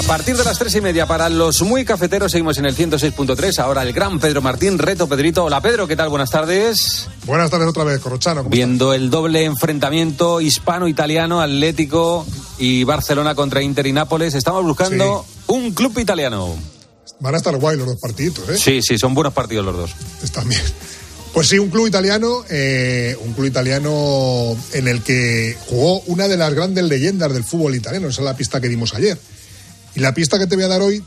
A partir de las tres y media, para los muy cafeteros, seguimos en el 106.3. Ahora el gran Pedro Martín, reto Pedrito. Hola Pedro, ¿qué tal? Buenas tardes. Buenas tardes otra vez, Corrochano. ¿cómo Viendo el doble enfrentamiento hispano-italiano, Atlético y Barcelona contra Inter y Nápoles, estamos buscando un club italiano. Van a estar guay los dos partiditos, ¿eh? Sí, sí, son buenos partidos los dos. Están bien. Pues sí, un club italiano, eh, un club italiano en el que jugó una de las grandes leyendas del fútbol italiano. Esa es la pista que dimos ayer. Y la pista que te voy a dar hoy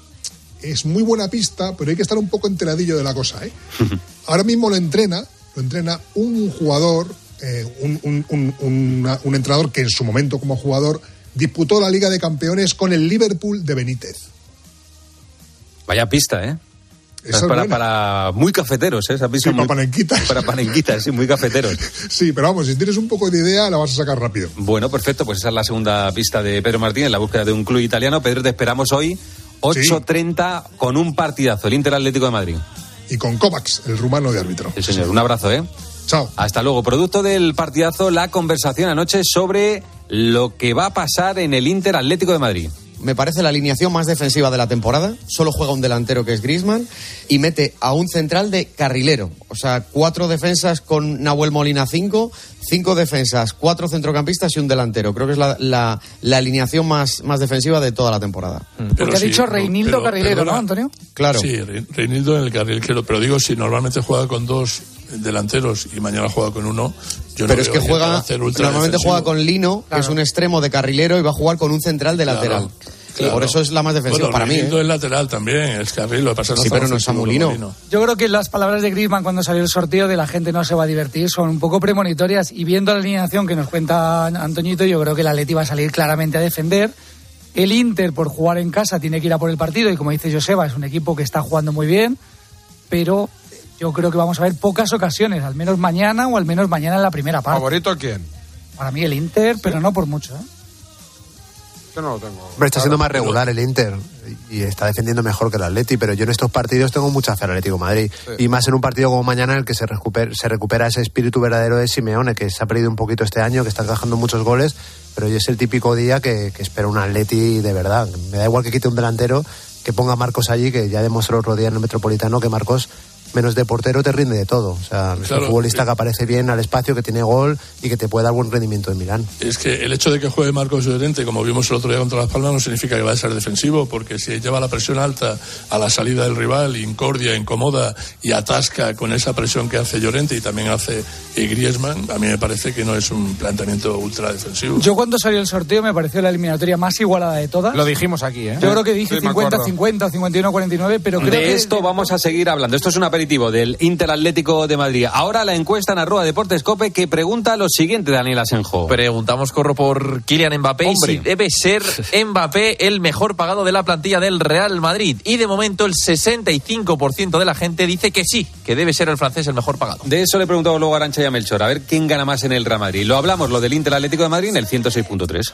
es muy buena pista, pero hay que estar un poco enteradillo de la cosa, ¿eh? Ahora mismo lo entrena, lo entrena un jugador, eh, un, un- un- una- un entrenador que en su momento como jugador disputó la Liga de Campeones con el Liverpool de Benítez. Vaya pista, ¿eh? Es para, para muy cafeteros, ¿eh? Esa Sí, muy- para panenquitas. Para panenquitas, sí, muy cafeteros. Sí, pero vamos, si tienes un poco de idea, la vas a sacar rápido. Bueno, perfecto, pues esa es la segunda pista de Pedro Martín en la búsqueda de un club italiano. Pedro, te esperamos hoy, 8.30, con un partidazo, el Inter Atlético de Madrid. Y con Kovacs, el rumano de árbitro. Sí, señor, un abrazo, ¿eh? Chao. Hasta luego. Producto del partidazo, la conversación anoche sobre lo que va a pasar en el Inter Atlético de Madrid. Me parece la alineación más defensiva de la temporada. Solo juega un delantero que es Grisman y mete a un central de carrilero. O sea, cuatro defensas con Nahuel Molina cinco, cinco defensas, cuatro centrocampistas y un delantero. Creo que es la, la- la alineación más, más defensiva de toda la temporada. Porque ha dicho Reinildo Carrilero, ¿no, Antonio? Claro. Sí, Re- Reinildo en el carril. Pero digo, si normalmente juega con dos delanteros y mañana juega con uno, yo no Pero es que juega, hacer normalmente defensivo. juega con Lino, que es un extremo de carrilero, y va a jugar con un central de Claro, lateral. claro. Por eso es la más defensiva Bueno, para mí. ¿eh? es lateral también, es carril, lo que pasa es que Sí, pero no es Samulino. Yo creo que las palabras de Griezmann cuando salió el sorteo de la gente no se va a divertir son un poco premonitorias y viendo la alineación que nos cuenta Antoñito, yo creo que el Atleti va a salir claramente a defender. El Inter, por jugar en casa, tiene que ir a por el partido y como dice Joseba, es un equipo que está jugando muy bien, pero yo creo que vamos a ver pocas ocasiones, al menos mañana o al menos mañana en la primera parte. ¿Favorito a quién? Para mí el Inter, pero no por mucho. ¿eh? Yo no lo tengo. Hombre, está siendo más regular el Inter y está defendiendo mejor que el Atleti, pero yo en estos partidos tengo mucha fe al Atlético de Madrid. Y más en un partido como mañana en el que se recupera, se recupera ese espíritu verdadero de Simeone, que se ha perdido un poquito este año, que está encajando muchos goles, pero hoy es el típico día que, que espera un Atleti de verdad. Me da igual que quite un delantero, que ponga a Marcos allí, que ya demostró otro día en el Metropolitano que Marcos menos de portero te rinde de todo. O sea, es Claro, un futbolista eh. que aparece bien al espacio, que tiene gol y que te puede dar buen rendimiento en Milán. Es que el hecho de que juegue Marcos Llorente, como vimos el otro día contra Las Palmas, no significa que va a ser defensivo, porque si lleva la presión alta a la salida del rival, incordia, incomoda y atasca con esa presión que hace Llorente y también hace eh, Griezmann, a mí me parece que no es un planteamiento ultra defensivo. Yo cuando salió el sorteo me pareció la eliminatoria más igualada de todas. Lo dijimos aquí, ¿eh? Yo creo que dije Sí, me acuerdo. 50-50 o 51-49, pero creo de que... esto vamos a seguir hablando. Esto es un aperitivo del Inter Atlético de Madrid. Ahora la encuesta en arroba Deportes Cope que pregunta lo siguiente, Daniel Asenjo. Preguntamos, corro por Kylian Mbappé Hombre. y si debe ser Mbappé el mejor pagado de la plantilla del Real Madrid. Y de momento el 65% de la gente dice que sí, que debe ser el francés el mejor pagado. De eso le preguntamos luego a Arancha y a Melchor, a ver quién gana más en el Real Madrid. Lo hablamos, lo del Inter Atlético de Madrid en el 106.3.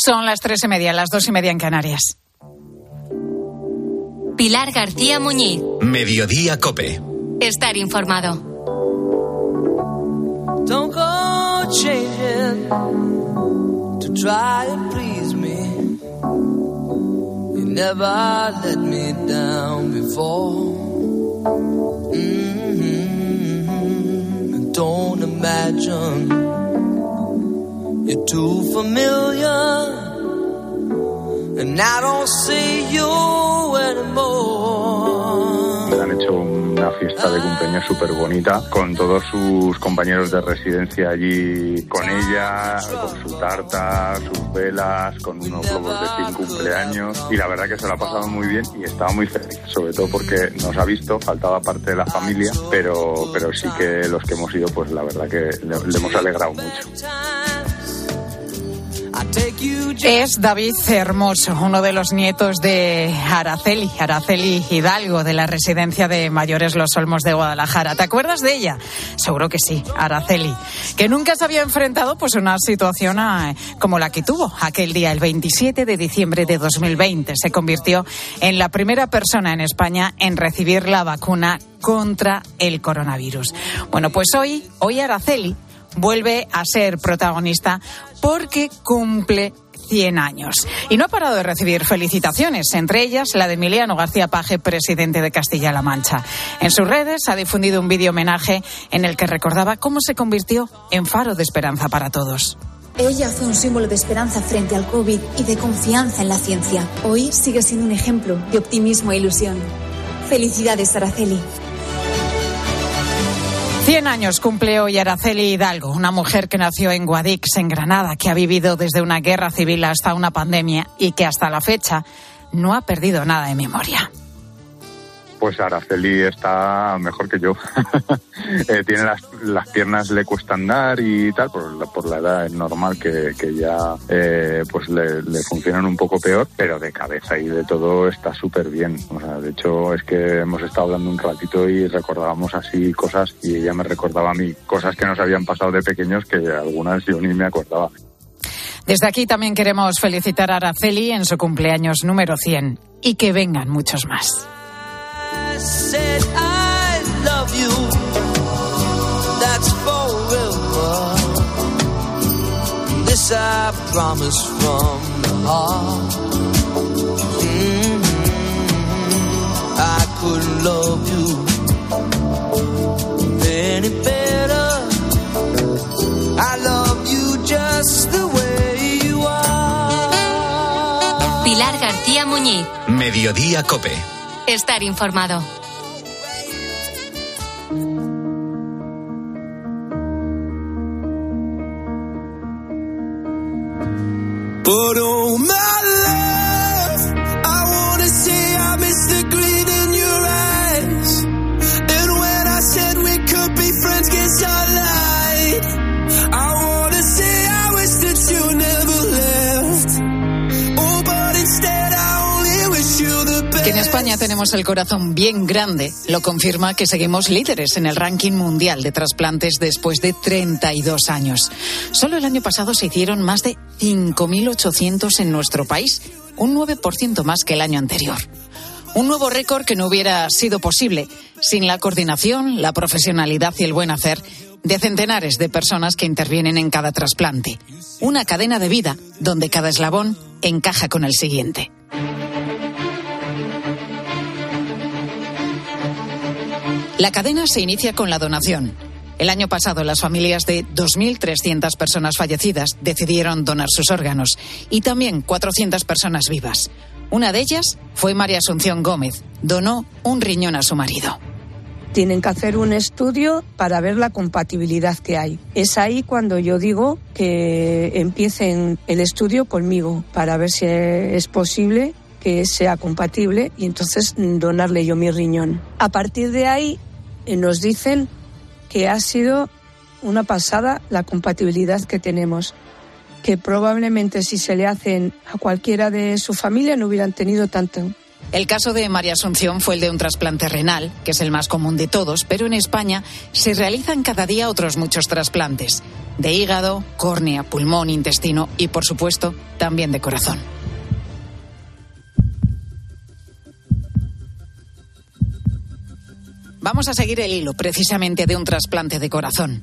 Son las tres y media, las dos y media en Canarias. Pilar García Muñiz. Mediodía Cope. Estar informado. Don't go changing to try and please me. You never let me down before. Mm-hmm. Don't imagine you're too familiar, and I don't see you anymore. Han hecho una fiesta de cumpleaños súper bonita con todos sus compañeros de residencia allí con ella, con su tarta, sus velas, con unos globos de fin cumpleaños y la verdad que se lo ha pasado muy bien y estaba muy feliz, sobre todo porque nos ha visto, faltaba parte de la familia, pero, pero sí que los que hemos ido pues la verdad que le, le hemos alegrado mucho. Es David Hermoso, uno de los nietos de Araceli, Araceli Hidalgo, de la residencia de mayores Los Olmos de Guadalajara. ¿Te acuerdas de ella? Seguro que sí, Araceli, que nunca se había enfrentado pues a una situación eh, como la que tuvo aquel día, el 27 de diciembre de 2020. Se convirtió en la primera persona en España en recibir la vacuna contra el coronavirus. Bueno, pues hoy, hoy Araceli vuelve a ser protagonista porque cumple 100 años. Y no ha parado de recibir felicitaciones, entre ellas la de Emiliano García Paje, presidente de Castilla-La Mancha. En sus redes ha difundido un vídeo homenaje en el que recordaba cómo se convirtió en faro de esperanza para todos. Ella fue un símbolo de esperanza frente al COVID y de confianza en la ciencia. Hoy sigue siendo un ejemplo de optimismo e ilusión. Felicidades, Araceli. 100 años cumple hoy Araceli Hidalgo, una mujer que nació en Guadix, en Granada, que ha vivido desde una guerra civil hasta una pandemia y que hasta la fecha no ha perdido nada de memoria. Pues Araceli está mejor que yo. eh, tiene las, las, piernas, le cuesta andar y tal, por por la edad es normal que, que ya eh, pues le, le, funcionan un poco peor, pero de cabeza y de todo está súper bien. O sea, de hecho es que hemos estado hablando un ratito y recordábamos así cosas y ella me recordaba a mí cosas que nos habían pasado de pequeños que algunas yo ni me acordaba. Desde aquí también queremos felicitar a Araceli en su cumpleaños número 100 y que vengan muchos más. Said I love you. That's forever. This I promise from the heart. I couldn't love you any better. I love you just the way you are. Pilar García Muñiz. Mediodía Cope. Estar informado. España tenemos el corazón bien grande lo confirma que seguimos líderes en el ranking mundial de trasplantes después de 32 años. Solo el año pasado se hicieron más de 5.800 en nuestro país, un 9% más que el año anterior. Un nuevo récord que no hubiera sido posible sin la coordinación, la profesionalidad y el buen hacer de centenares de personas que intervienen en cada trasplante. Una cadena de vida donde cada eslabón encaja con el siguiente. La cadena se inicia con la donación. El año pasado, las familias de 2.300 personas fallecidas decidieron donar sus órganos y también 400 personas vivas. Una de ellas fue María Asunción Gómez. Donó un riñón a su marido. Tienen que hacer un estudio para ver la compatibilidad que hay. Es ahí cuando yo digo que empiecen el estudio conmigo para ver si es posible que sea compatible y entonces donarle yo mi riñón. A partir de ahí nos dicen que ha sido una pasada la compatibilidad que tenemos, que probablemente si se le hacen a cualquiera de su familia no hubieran tenido tanto. El caso de María Asunción fue el de un trasplante renal, que es el más común de todos, pero en España se realizan cada día otros muchos trasplantes. de hígado, córnea, pulmón, intestino y, por supuesto, también de corazón. Vamos a seguir el hilo precisamente de un trasplante de corazón.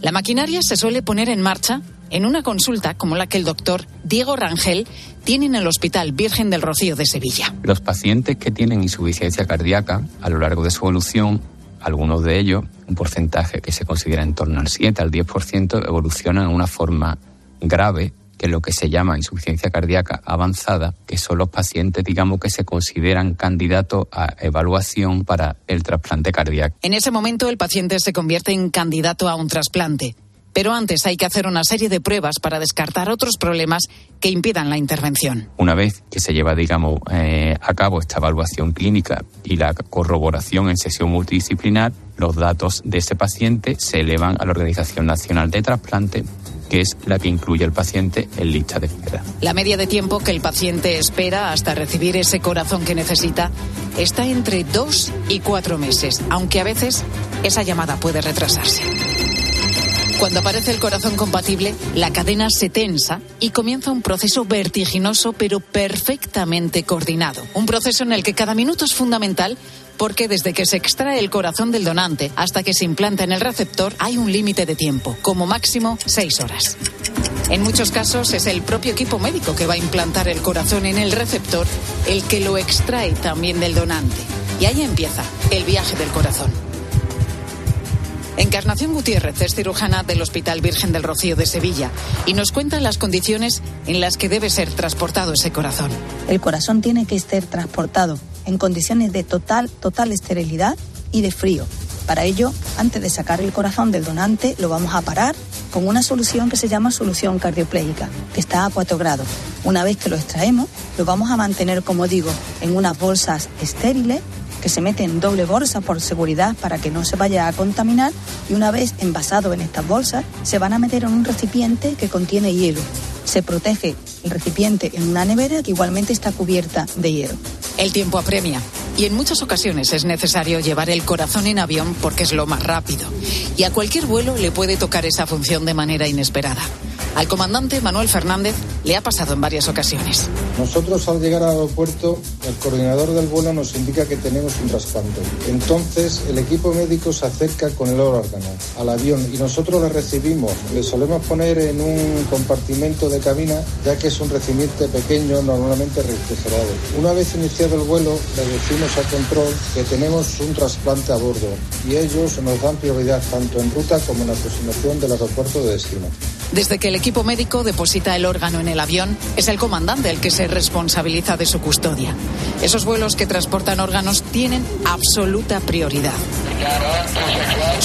La maquinaria se suele poner en marcha en una consulta como la que el doctor Diego Rangel tiene en el Hospital Virgen del Rocío de Sevilla. Los pacientes que tienen insuficiencia cardíaca a lo largo de su evolución, algunos de ellos, un porcentaje que se considera en torno al 7 al 10%, evolucionan en una forma grave que lo que se llama insuficiencia cardíaca avanzada, que son los pacientes, digamos, que se consideran candidatos a evaluación para el trasplante cardíaco. En ese momento el paciente se convierte en candidato a un trasplante. Pero antes hay que hacer una serie de pruebas para descartar otros problemas que impidan la intervención. Una vez que se lleva, digamos, eh, a cabo esta evaluación clínica y la corroboración en sesión multidisciplinar, los datos de ese paciente se elevan a la Organización Nacional de Trasplante que es la que incluye al paciente en lista de espera. La media de tiempo que el paciente espera hasta recibir ese corazón que necesita está entre dos y cuatro meses, aunque a veces esa llamada puede retrasarse. Cuando aparece el corazón compatible, la cadena se tensa y comienza un proceso vertiginoso pero perfectamente coordinado. Un proceso en el que cada minuto es fundamental porque desde que se extrae el corazón del donante hasta que se implanta en el receptor hay un límite de tiempo, como máximo seis horas. En muchos casos es el propio equipo médico que va a implantar el corazón en el receptor el que lo extrae también del donante. Y ahí empieza el viaje del corazón. Encarnación Gutiérrez es cirujana del Hospital Virgen del Rocío de Sevilla y nos cuenta las condiciones en las que debe ser transportado ese corazón. El corazón tiene que ser transportado en condiciones de total, total esterilidad y de frío. Para ello, antes de sacar el corazón del donante, lo vamos a parar con una solución que se llama solución cardioplégica, que está a 4 grados. Una vez que lo extraemos, lo vamos a mantener, como digo, en unas bolsas estériles que se meten en doble bolsa por seguridad para que no se vaya a contaminar y una vez envasado en estas bolsas se van a meter en un recipiente que contiene hielo. Se protege el recipiente en una nevera que igualmente está cubierta de hielo. El tiempo apremia y en muchas ocasiones es necesario llevar el corazón en avión porque es lo más rápido y a cualquier vuelo le puede tocar esa función de manera inesperada. Al comandante Manuel Fernández le ha pasado en varias ocasiones. Nosotros al llegar al aeropuerto, el coordinador del vuelo nos indica que tenemos un trasplante. Entonces el equipo médico se acerca con el órgano al avión y nosotros le recibimos. Le solemos poner en un compartimento de cabina ya que es un recipiente pequeño, normalmente refrigerado. Una vez iniciado el vuelo, le decimos al control que tenemos un trasplante a bordo y ellos nos dan prioridad tanto en ruta como en aproximación del aeropuerto de destino. Desde que el equipo médico deposita el órgano en el avión, es el comandante el que se responsabiliza de su custodia. Esos vuelos que transportan órganos tienen absoluta prioridad.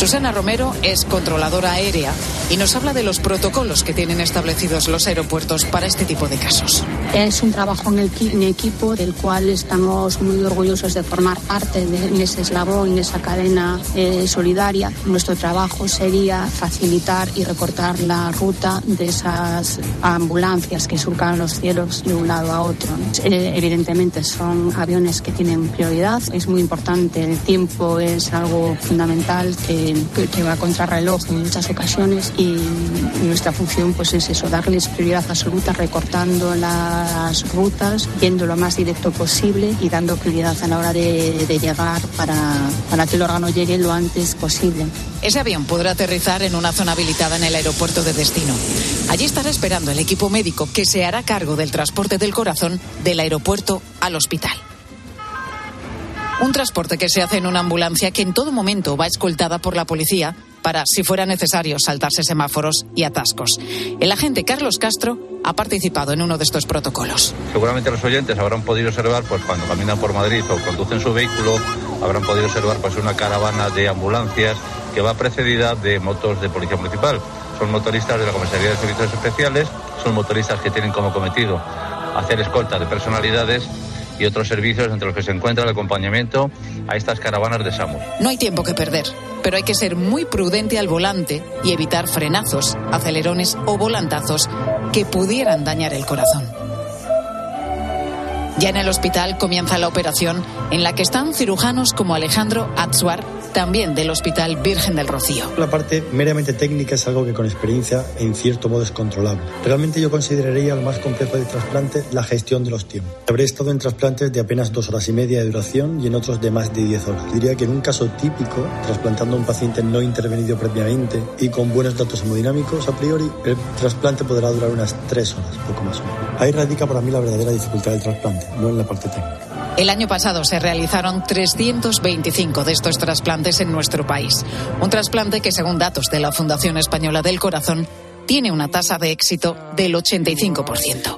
Susana Romero es controladora aérea y nos habla de los protocolos que tienen establecidos los aeropuertos para este tipo de casos. Es un trabajo en, equi en equipo del cual estamos muy orgullosos de formar parte de en ese eslabón, en esa cadena eh, solidaria. Nuestro trabajo sería facilitar y recortar la ruta de esas ambulancias que surcan los cielos de un lado a otro. Eh, evidentemente son aviones que tienen prioridad. Es muy importante, el tiempo es algo fundamental que, que, que va contra reloj en muchas ocasiones y nuestra función pues es eso, darles prioridad absoluta, recortando las rutas, yendo lo más directo posible y dando prioridad a la hora de, de llegar para, para que el órgano llegue lo antes posible. Ese avión podrá aterrizar en una zona habilitada en el aeropuerto de destino. Allí estará esperando el equipo médico que se hará cargo del transporte del corazón del aeropuerto al hospital. Un transporte que se hace en una ambulancia que en todo momento va escoltada por la policía para, si fuera necesario, saltarse semáforos y atascos. El agente Carlos Castro ha participado en uno de estos protocolos. Seguramente los oyentes habrán podido observar, pues cuando caminan por Madrid o conducen su vehículo, habrán podido observar pues una caravana de ambulancias que va precedida de motos de policía municipal. Son motoristas de la Comisaría de Servicios Especiales, son motoristas que tienen como cometido hacer escolta de personalidades y otros servicios entre los que se encuentra el acompañamiento a estas caravanas de SAMUR. No hay tiempo que perder, pero hay que ser muy prudente al volante y evitar frenazos, acelerones o volantazos que pudieran dañar el corazón. Ya en el hospital comienza la operación en la que están cirujanos como Alejandro Atsuar, también del Hospital Virgen del Rocío. La parte meramente técnica es algo que con experiencia en cierto modo es controlable. Realmente yo consideraría lo más complejo del trasplante la gestión de los tiempos. Habré estado en trasplantes de apenas dos horas y media de duración y en otros de más de 10 horas. Diría que en un caso típico, trasplantando a un paciente no intervenido previamente y con buenos datos hemodinámicos, a priori el trasplante podrá durar unas 3 horas, poco más o menos. Ahí radica para mí la verdadera dificultad del trasplante, no en la parte técnica. El año pasado se realizaron 325 de estos trasplantes en nuestro país. Un trasplante que, según datos de la Fundación Española del Corazón, tiene una tasa de éxito del 85%.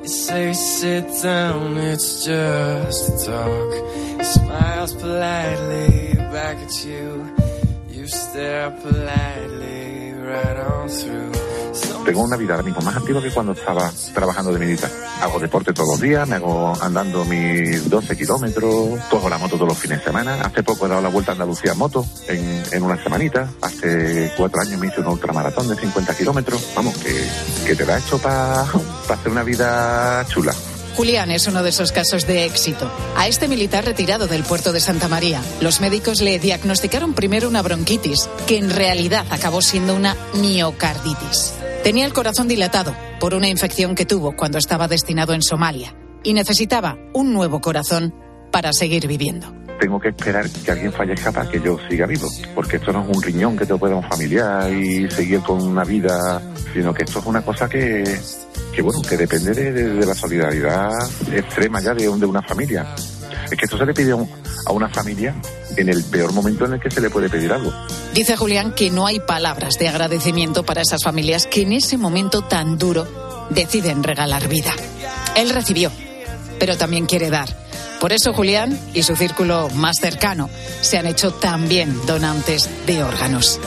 Tengo una vida ahora mismo más activa que cuando estaba trabajando de militar. Hago deporte todos los días, me hago andando mis 12 kilómetros, cojo la moto todos los fines de semana. Hace poco he dado la vuelta a Andalucía en moto, en, en una semanita. Hace cuatro años me hice un ultramaratón de 50 kilómetros. Vamos, que, que te da esto para hacer una vida chula. Julián es uno de esos casos de éxito. A este militar retirado del puerto de Santa María, los médicos le diagnosticaron primero una bronquitis, que en realidad acabó siendo una miocarditis. Tenía el corazón dilatado por una infección que tuvo cuando estaba destinado en Somalia y necesitaba un nuevo corazón para seguir viviendo. Tengo que esperar que alguien fallezca para que yo siga vivo, porque esto no es un riñón que te pueda un familiar y seguir con una vida, sino que esto es una cosa que, que bueno, que depende de, de- la solidaridad extrema ya de, de una familia. Es que esto se le pide a, a una familia en el peor momento en el que se le puede pedir algo. Dice Julián que no hay palabras de agradecimiento para esas familias que en ese momento tan duro deciden regalar vida. Él recibió, pero también quiere dar. Por eso Julián y su círculo más cercano se han hecho también donantes de órganos.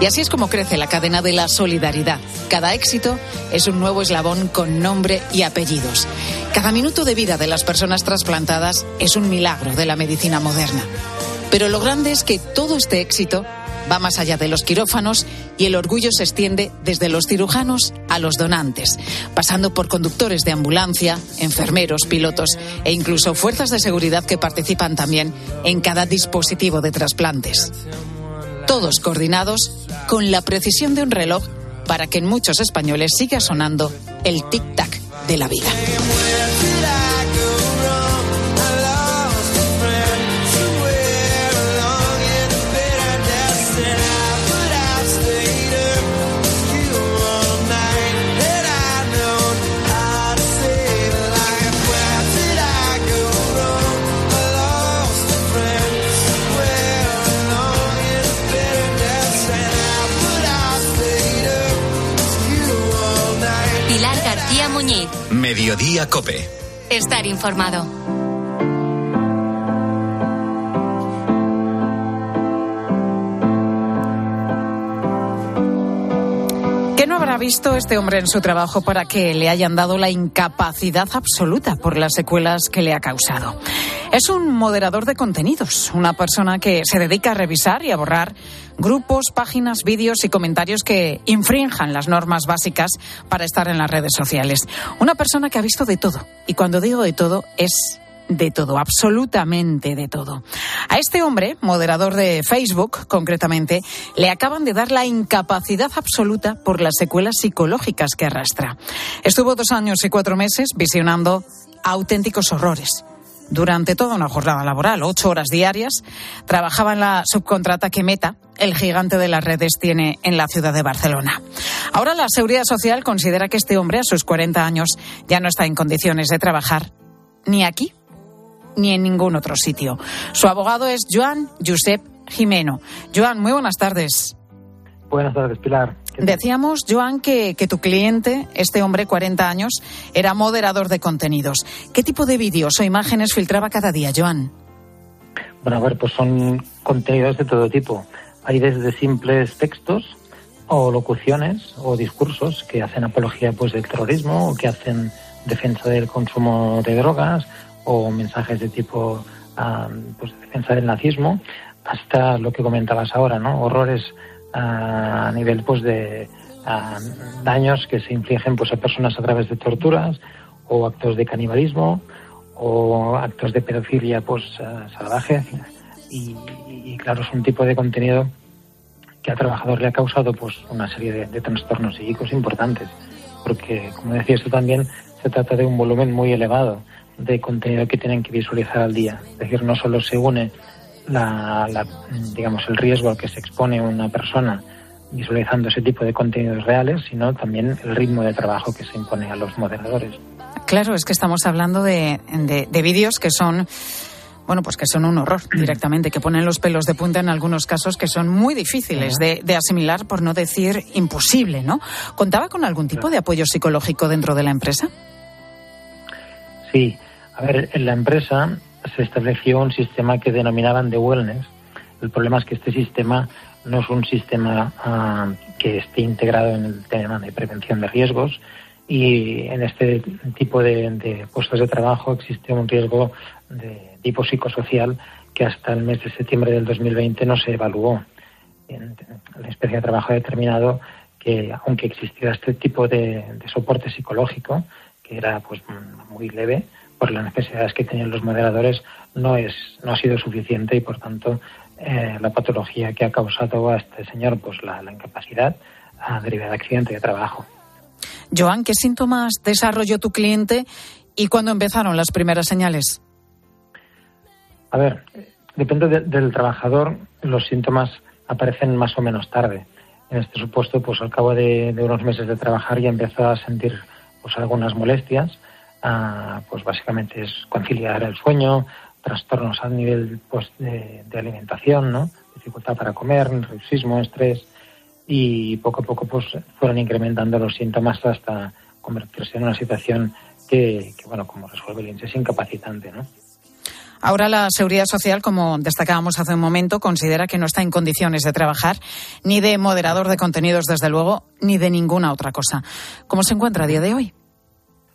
Y así es como crece la cadena de la solidaridad. Cada éxito es un nuevo eslabón con nombre y apellidos. Cada minuto de vida de las personas trasplantadas es un milagro de la medicina moderna. Pero lo grande es que todo este éxito va más allá de los quirófanos y el orgullo se extiende desde los cirujanos a los donantes, pasando por conductores de ambulancia, enfermeros, pilotos e incluso fuerzas de seguridad que participan también en cada dispositivo de trasplantes. Todos coordinados con la precisión de un reloj para que en muchos españoles siga sonando el tic-tac de la vida. Mediodía Cope. Estar informado. ¿Qué no habrá visto este hombre en su trabajo para que le hayan dado la incapacidad absoluta por las secuelas que le ha causado? Es un moderador de contenidos, una persona que se dedica a revisar y a borrar grupos, páginas, vídeos y comentarios que infrinjan las normas básicas para estar en las redes sociales. Una persona que ha visto de todo. Y cuando digo de todo, es de todo, absolutamente de todo. A este hombre, moderador de Facebook concretamente, le acaban de dar la incapacidad absoluta por las secuelas psicológicas que arrastra. Estuvo dos años y cuatro meses visionando auténticos horrores. Durante toda una jornada laboral, ocho horas diarias, trabajaba en la subcontrata que Meta, el gigante de las redes, tiene en la ciudad de Barcelona. Ahora la Seguridad Social considera que este hombre, a sus 40 años, ya no está en condiciones de trabajar ni aquí ni en ningún otro sitio. Su abogado es Joan Josep Jimeno. Joan, muy buenas tardes. Buenas tardes, Pilar. Decíamos, Joan, que, que tu cliente, este hombre, 40 años, era moderador de contenidos. ¿Qué tipo de vídeos o imágenes filtraba cada día, Joan? Bueno, a ver, pues son contenidos de todo tipo. Hay desde simples textos o locuciones o discursos que hacen apología pues del terrorismo o que hacen defensa del consumo de drogas o mensajes de tipo ah, pues defensa del nazismo hasta lo que comentabas ahora, ¿no? Horrores a nivel pues de ah, daños que se infligen pues a personas a través de torturas o actos de canibalismo o actos de pedofilia pues eh, salvajes y, claro es un tipo de contenido que al trabajador le ha causado pues una serie de, de trastornos psíquicos importantes. Porque como decía tú también se trata de un volumen muy elevado de contenido que tienen que visualizar al día. Es decir no solo se une la, la, digamos el riesgo al que se expone una persona visualizando ese tipo de contenidos reales, sino también el ritmo de trabajo que se impone a los moderadores. Claro, es que estamos hablando de, de, de vídeos que son bueno, pues que son un horror directamente, que ponen los pelos de punta en algunos casos que son muy difíciles de, de, asimilar, por no decir imposible, ¿no? ¿Contaba con algún tipo de apoyo psicológico dentro de la empresa? Sí, a ver, en la empresa se estableció un sistema que denominaban de wellness. El problema es que este sistema no es un sistema uh, que esté integrado en el tema de prevención de riesgos y en este tipo de, puestos de trabajo existe un riesgo de tipo psicosocial que hasta el mes de septiembre del 2020 no se evaluó. En la especie de trabajo ha determinado que aunque existiera este tipo de, de soporte psicológico, que era pues muy leve, por las necesidades que tenían los moderadores no es no ha sido suficiente y por tanto eh, la patología que ha causado a este señor pues la, la incapacidad a derivada de accidente de trabajo. Joan, ¿qué síntomas desarrolló tu cliente y cuándo empezaron las primeras señales? A ver, depende de, del trabajador, los síntomas aparecen más o menos tarde. En este supuesto, pues al cabo de, de unos meses de trabajar ya empezó a sentir pues algunas molestias, Uh, pues básicamente es conciliar el sueño, trastornos a nivel pues, de, alimentación, ¿no? dificultad para comer, nerviosismo, estrés y poco a poco pues fueron incrementando los síntomas hasta convertirse en una situación que, bueno, como resuelve el es incapacitante, ¿no? Ahora la Seguridad Social, como destacábamos hace un momento, considera que no está en condiciones de trabajar ni de moderador de contenidos, desde luego, ni de ninguna otra cosa. ¿Cómo se encuentra a día de hoy?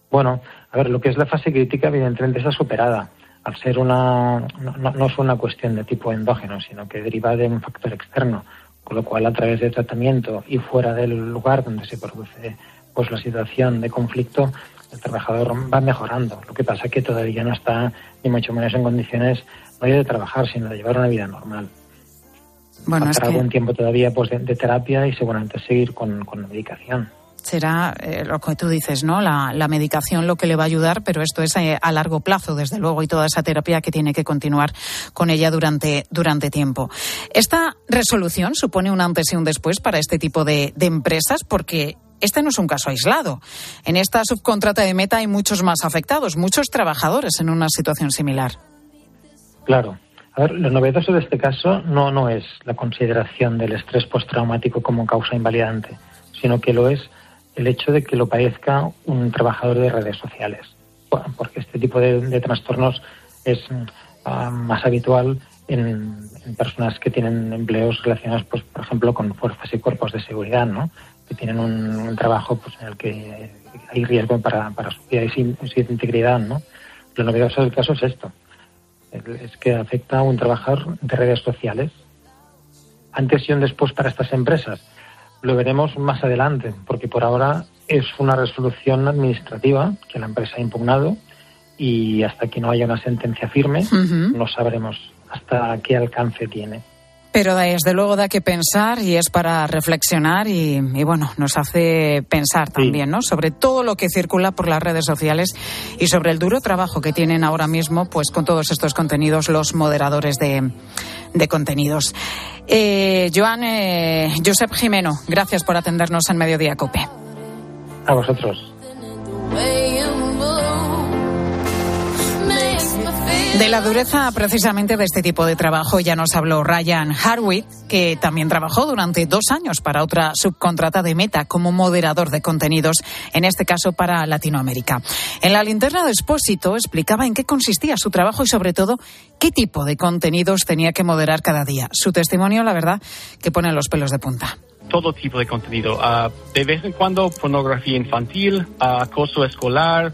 Bueno, a ver, lo que es la fase crítica evidentemente está superada. Al ser una, no, no, es una cuestión de tipo endógeno, sino que deriva de un factor externo, con lo cual a través de tratamiento y fuera del lugar donde se produce pues la situación de conflicto, el trabajador va mejorando. Lo que pasa es que todavía no está ni mucho menos en condiciones no de trabajar, sino de llevar una vida normal. Bueno, Pasará es que... tiempo todavía pues de, de terapia y seguramente seguir con, con la medicación será eh, lo que tú dices, ¿no? La, medicación lo que le va a ayudar, pero esto es eh, a largo plazo, desde luego, y toda esa terapia que tiene que continuar con ella durante, durante tiempo. Esta resolución supone un antes y un después para este tipo de, de empresas porque este no es un caso aislado. En esta subcontrata de Meta hay muchos más afectados, muchos trabajadores en una situación similar. Claro. A ver, lo novedoso de este caso no, no es la consideración del estrés postraumático como causa invalidante, sino que lo es el hecho de que lo padezca un trabajador de redes sociales, porque este tipo de, de trastornos es uh, más habitual en, personas que tienen empleos relacionados, pues, por ejemplo, con fuerzas y cuerpos de seguridad, ¿no? que tienen un, un trabajo pues, en el que hay riesgo para, para su vida y sin, sin integridad. ¿no? Lo novedoso del caso es esto, es que afecta a un trabajador de redes sociales. Antes y un después para estas empresas lo veremos más adelante, porque por ahora es una resolución administrativa que la empresa ha impugnado y hasta que no haya una sentencia firme uh -huh. no sabremos hasta qué alcance tiene. Pero desde luego da que pensar y es para reflexionar y, y bueno, nos hace pensar también, sí. ¿no? Sobre todo lo que circula por las redes sociales y sobre el duro trabajo que tienen ahora mismo, pues con todos estos contenidos los moderadores de, de contenidos. Eh, Joan, eh, Josep Jimeno, gracias por atendernos en Mediodía Cope. A vosotros. De la dureza precisamente de este tipo de trabajo ya nos habló Ryan Harwick, que también trabajó durante dos años para otra subcontrata de Meta como moderador de contenidos, en este caso para Latinoamérica. En la linterna de Expósito explicaba en qué consistía su trabajo y sobre todo qué tipo de contenidos tenía que moderar cada día. Su testimonio, la verdad, que pone los pelos de punta todo tipo de contenido. Uh, de vez en cuando pornografía infantil, uh, acoso escolar,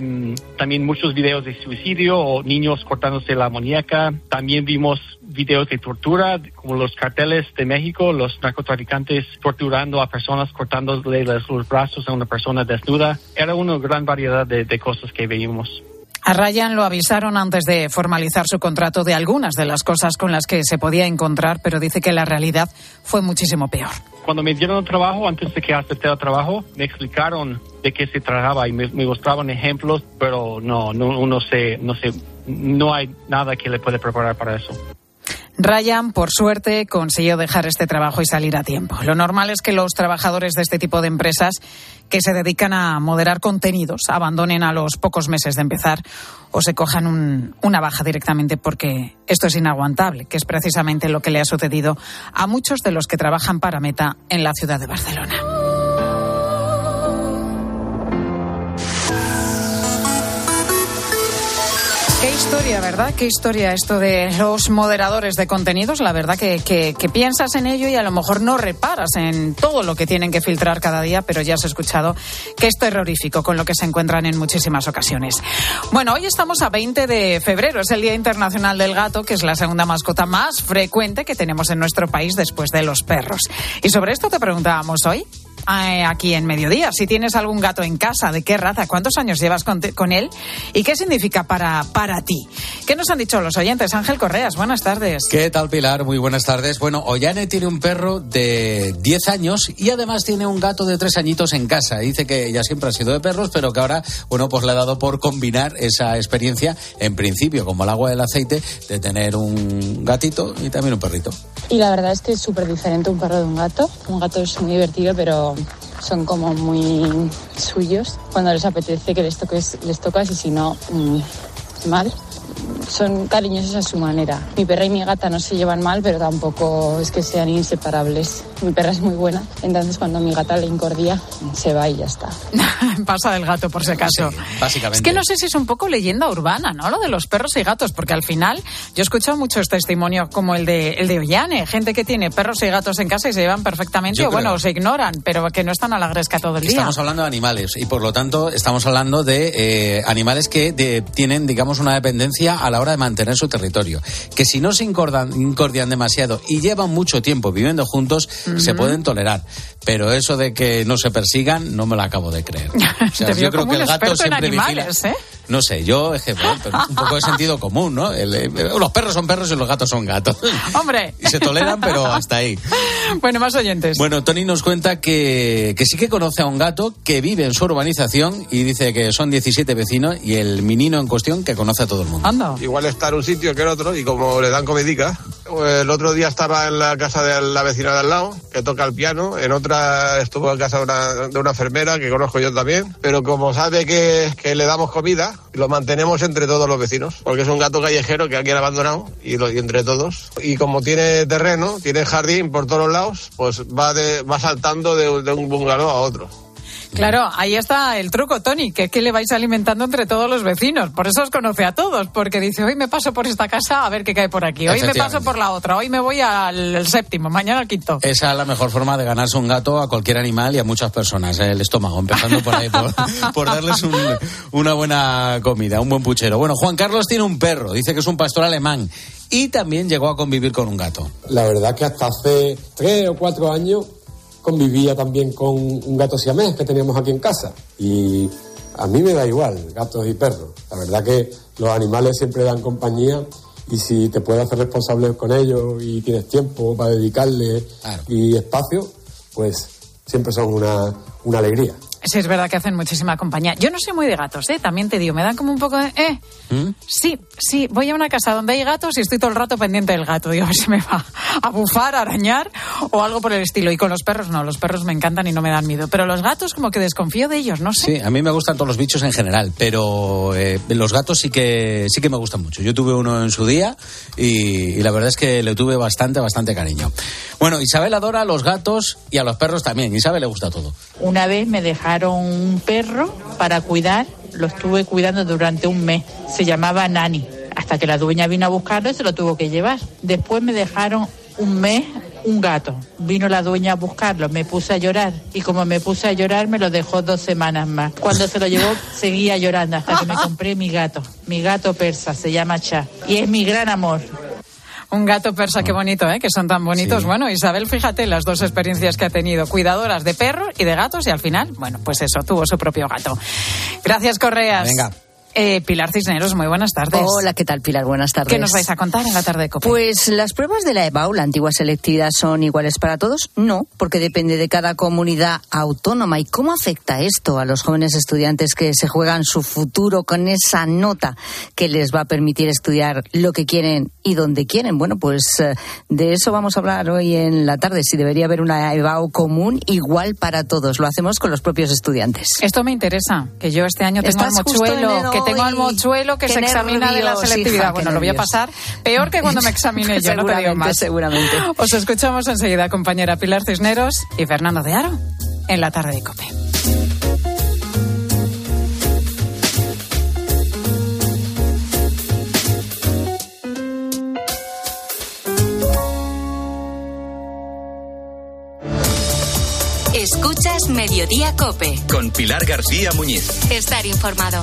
um, también muchos videos de suicidio o niños cortándose la muñeca. También vimos videos de tortura, como los carteles de México, los narcotraficantes torturando a personas, cortándole los, los brazos a una persona desnuda. Era una gran variedad de, de cosas que veíamos. A Ryan lo avisaron antes de formalizar su contrato de algunas de las cosas con las que se podía encontrar, pero dice que la realidad fue muchísimo peor. Cuando me dieron el trabajo, antes de que acepté el trabajo, me explicaron de qué se trataba y me, mostraban ejemplos, pero no, no, uno se, no sé, no hay nada que le puede preparar para eso. Ryan, por suerte, consiguió dejar este trabajo y salir a tiempo. Lo normal es que los trabajadores de este tipo de empresas que se dedican a moderar contenidos abandonen a los pocos meses de empezar o se cojan un- una baja directamente porque esto es inaguantable, que es precisamente lo que le ha sucedido a muchos de los que trabajan para Meta en la ciudad de Barcelona. Historia, ¿verdad? Qué historia esto de los moderadores de contenidos. La verdad que, que- que piensas en ello y a lo mejor no reparas en todo lo que tienen que filtrar cada día, pero ya has escuchado que es terrorífico con lo que se encuentran en muchísimas ocasiones. Bueno, hoy estamos a 20 de febrero, es el Día Internacional del Gato, que es la segunda mascota más frecuente que tenemos en nuestro país después de los perros. Y sobre esto te preguntábamos hoy. Eh, Aquí en mediodía, si tienes algún gato en casa, ¿de qué raza? ¿Cuántos años llevas con, con él? ¿Y qué significa para, para ti? ¿Qué nos han dicho los oyentes? Ángel Correas, buenas tardes. ¿Qué tal, Pilar? Muy buenas tardes. Bueno, Ollane tiene un perro de 10 años y además tiene un gato de 3 añitos en casa. Dice que ya siempre ha sido de perros, pero que ahora, bueno, pues le ha dado por combinar esa experiencia, en principio, como el agua del aceite, de tener un gatito y también un perrito. Y la verdad es que es súper diferente un perro de un gato. Un gato es muy divertido, pero son como muy suyos. Cuando les apetece que les toques, les tocas y si no, mm, mal. Son cariñosos a su manera. Mi perra y mi gata no se llevan mal, pero tampoco es que sean inseparables. Mi perra es muy buena, entonces cuando mi gata le incordia, se va y ya está. Pasa del gato, por si acaso. Básicamente. Es que no sé si es un poco leyenda urbana, ¿no? Lo de los perros y gatos, porque al final yo he escuchado muchos testimonios como el de el de Ollane, gente que tiene perros y gatos en casa y se llevan perfectamente, Yo o bueno, creo. se ignoran, pero que no están a la gresca todo el día. Estamos hablando de animales y por lo tanto estamos hablando de eh, animales que de- tienen, digamos, una dependencia a la hora de mantener su territorio. Que si no se incordan, incordian demasiado y llevan mucho tiempo viviendo juntos, se pueden tolerar. Pero eso de que no se persigan, no me lo acabo de creer. O sea, yo creo que el gato siempre vigila. animales, ¿eh? No sé, yo, es que, bueno, pero un poco de sentido común, ¿no? El, eh, los perros son perros y los gatos son gatos. Hombre. Y se toleran, pero hasta ahí. Bueno, más oyentes. Bueno, Tony nos cuenta que, que sí que conoce a un gato que vive en su urbanización y dice que son 17 vecinos y el menino en cuestión que conoce a todo el mundo. Anda. Igual está en un sitio que en otro y como le dan comedica. El otro día estaba en la casa de la vecina de al lado, que toca el piano. En otra estuvo en casa de una, enfermera, que conozco yo también. Pero como sabe que, que le damos comida, lo mantenemos entre todos los vecinos. Porque es un gato callejero que alguien ha abandonado y, lo, y entre todos. Y como tiene terreno, tiene jardín por todos lados, pues va, va saltando de, de un bungalow a otro. Claro, ahí está el truco, Tony, que es que le vais alimentando entre todos los vecinos. Por eso os conoce a todos, porque dice, hoy me paso por esta casa a ver qué cae por aquí, hoy me paso por la otra, hoy me voy al, al séptimo, mañana al quinto. Esa es la mejor forma de ganarse un gato a cualquier animal y a muchas personas, ¿eh? el estómago, empezando por ahí, por, por darles un- una buena comida, un buen puchero. Bueno, Juan Carlos tiene un perro, dice que es un pastor alemán y también llegó a convivir con un gato. La verdad que hasta hace tres o cuatro años convivía también con un gato siamés que teníamos aquí en casa. Y a mí me da igual, gatos y perros. La verdad que los animales siempre dan compañía y si te puedes hacer responsable con ellos y tienes tiempo para dedicarle y espacio, pues siempre son una, una alegría. Sí, es verdad que hacen muchísima compañía. Yo no soy muy de gatos, ¿eh? También te digo, me dan como un poco de... Eh, sí, sí, voy a una casa donde hay gatos y estoy todo el rato pendiente del gato. Digo, a ver si me va a bufar, a arañar o algo por el estilo. Y con los perros no, los perros me encantan y no me dan miedo. Pero los gatos como que desconfío de ellos, no sé. Sí, a mí me gustan todos los bichos en general, pero eh, los gatos sí que sí que me gustan mucho. Yo tuve uno en su día y, y la verdad es que le tuve bastante, bastante cariño. Bueno, Isabel adora a los gatos y a los perros también. Isabel le gusta todo. Una vez me dejaron un perro para cuidar, lo estuve cuidando durante un mes. Se llamaba Nani, hasta que la dueña vino a buscarlo y se lo tuvo que llevar. Después me dejaron un mes un gato. Vino la dueña a buscarlo, me puse a llorar y como me puse a llorar me lo dejó dos semanas más. Cuando se lo llevó seguía llorando hasta que me compré mi gato. Mi gato persa, se llama Cha y es mi gran amor. Un gato persa, qué bonito, ¿eh? Que son tan bonitos. Bueno, Isabel, fíjate las dos experiencias que ha tenido. Cuidadoras de perros y de gatos y al final, bueno, pues eso, tuvo su propio gato. Gracias, Correas. Venga. Eh, Pilar Cisneros, muy buenas tardes. Hola, ¿qué tal, Pilar? Buenas tardes. ¿Qué nos vais a contar en la tarde de COPE? Pues las pruebas de la EBAU, la antigua selectividad, son iguales para todos. No, porque depende de cada comunidad autónoma. ¿Y cómo afecta esto a los jóvenes estudiantes que se juegan su futuro con esa nota que les va a permitir estudiar lo que quieren y donde quieren? Bueno, pues eh, de eso vamos a hablar hoy en la tarde. Si debería haber una EBAU común igual para todos. Lo hacemos con los propios estudiantes. Esto me interesa, que yo este año tengo al mochuelo, que tengo al mochuelo que se examina de la selectividad. bueno, lo voy a pasar peor que cuando me examiné yo, no te digo más. Seguramente. Os escuchamos enseguida, compañera Pilar Cisneros y Fernando de Aro, en la tarde de COPE. Escuchas Mediodía Cope. Con Pilar García Muñiz. Estar informado.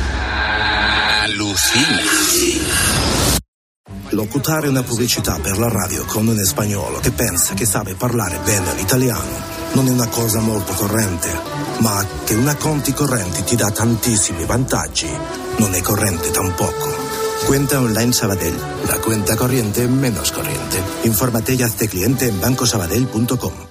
Alucina. Locutare una pubblicità per la radio con un spagnolo che pensa che sabe parlare bene l'italiano non è una cosa molto corrente, ma che una conti correnti ti dà tantissimi vantaggi non è corrente tampoco. Cuenta online Sabadell, la cuenta corriente menos corriente. Infórmate y hazte cliente en bancosabadell.com.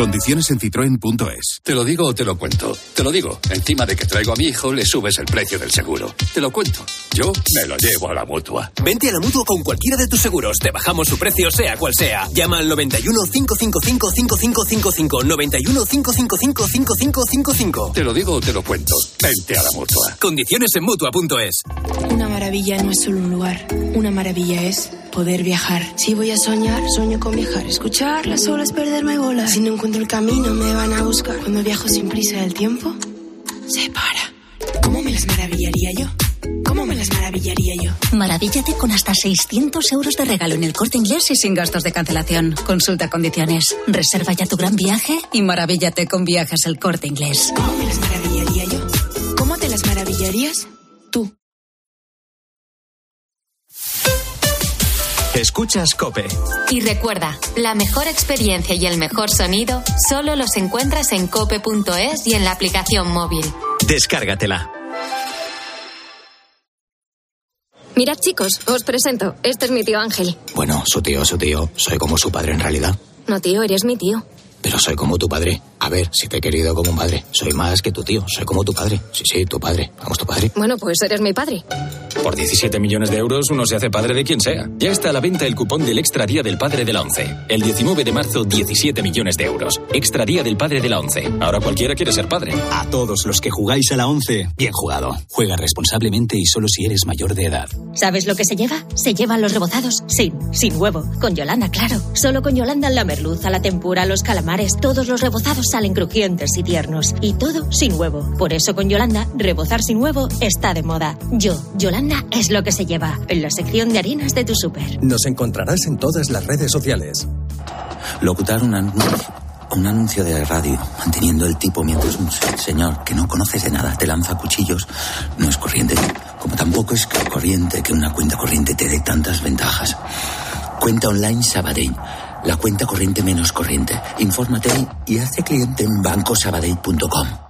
Condiciones en citroen.es. Te lo digo o te lo cuento. Te lo digo. Encima de que traigo a mi hijo, le subes el precio del seguro. Te lo cuento. Yo me lo llevo a la mutua. Vente a la mutua con cualquiera de tus seguros. Te bajamos su precio, sea cual sea. Llama al 91 555 5555. 91 555 5555. Te lo digo o te lo cuento. Vente a la mutua. Condiciones en mutua.es. Una maravilla no es solo un lugar. Una maravilla es poder viajar. Si voy a soñar, sueño con viajar. Escuchar las olas, perderme bola. Si no encuentro el camino, me van a buscar. Cuando viajo sin prisa, el tiempo se para. ¿Cómo me las maravillaría yo? ¿Cómo me las maravillaría yo? Maravíllate con hasta 600 euros de regalo en el corte inglés y sin gastos de cancelación. Consulta condiciones. Reserva ya tu gran viaje y maravíllate con viajes el corte inglés. ¿Cómo me las maravillaría yo? ¿Cómo te las maravillarías? Escuchas Cope. Y recuerda, la mejor experiencia y el mejor sonido solo los encuentras en cope.es y en la aplicación móvil. Descárgatela. Mirad, chicos, os presento. Este es mi tío Ángel. Bueno, su tío, su tío. Soy como su padre en realidad. No, tío, eres mi tío. Pero soy como tu padre. A ver, si te he querido como un padre. Soy más que tu tío. Soy como tu padre. Sí, sí, tu padre. Vamos, tu padre. Bueno, pues eres mi padre. Por 17 millones de euros uno se hace padre de quien sea. Ya está a la venta el cupón del Extra Día del Padre de la ONCE. El 19 de marzo, 17 millones de euros. Extra Día del Padre de la ONCE. Ahora cualquiera quiere ser padre. A todos los que jugáis a la 11, bien jugado. Juega responsablemente y solo si eres mayor de edad. ¿Sabes lo que se lleva? Se llevan los rebozados sin, sin huevo. Con Yolanda, claro. Solo con Yolanda la merluza, la tempura, los calamares, todos los rebozados salen crujientes y tiernos. Y todo sin huevo. Por eso con Yolanda, rebozar sin huevo está de moda. Yo, Yolanda, es lo que se lleva. En la sección de harinas de tu súper. Nos encontrarás en todas las redes sociales. Locutar un anuncio, un anuncio de radio, manteniendo el tipo mientras un señor que no conoces de nada te lanza cuchillos, no es corriente. Como tampoco es corriente que una cuenta corriente te dé tantas ventajas. Cuenta online Sabadell. La cuenta corriente menos corriente. Infórmate y hazte cliente en bancosabadell.com.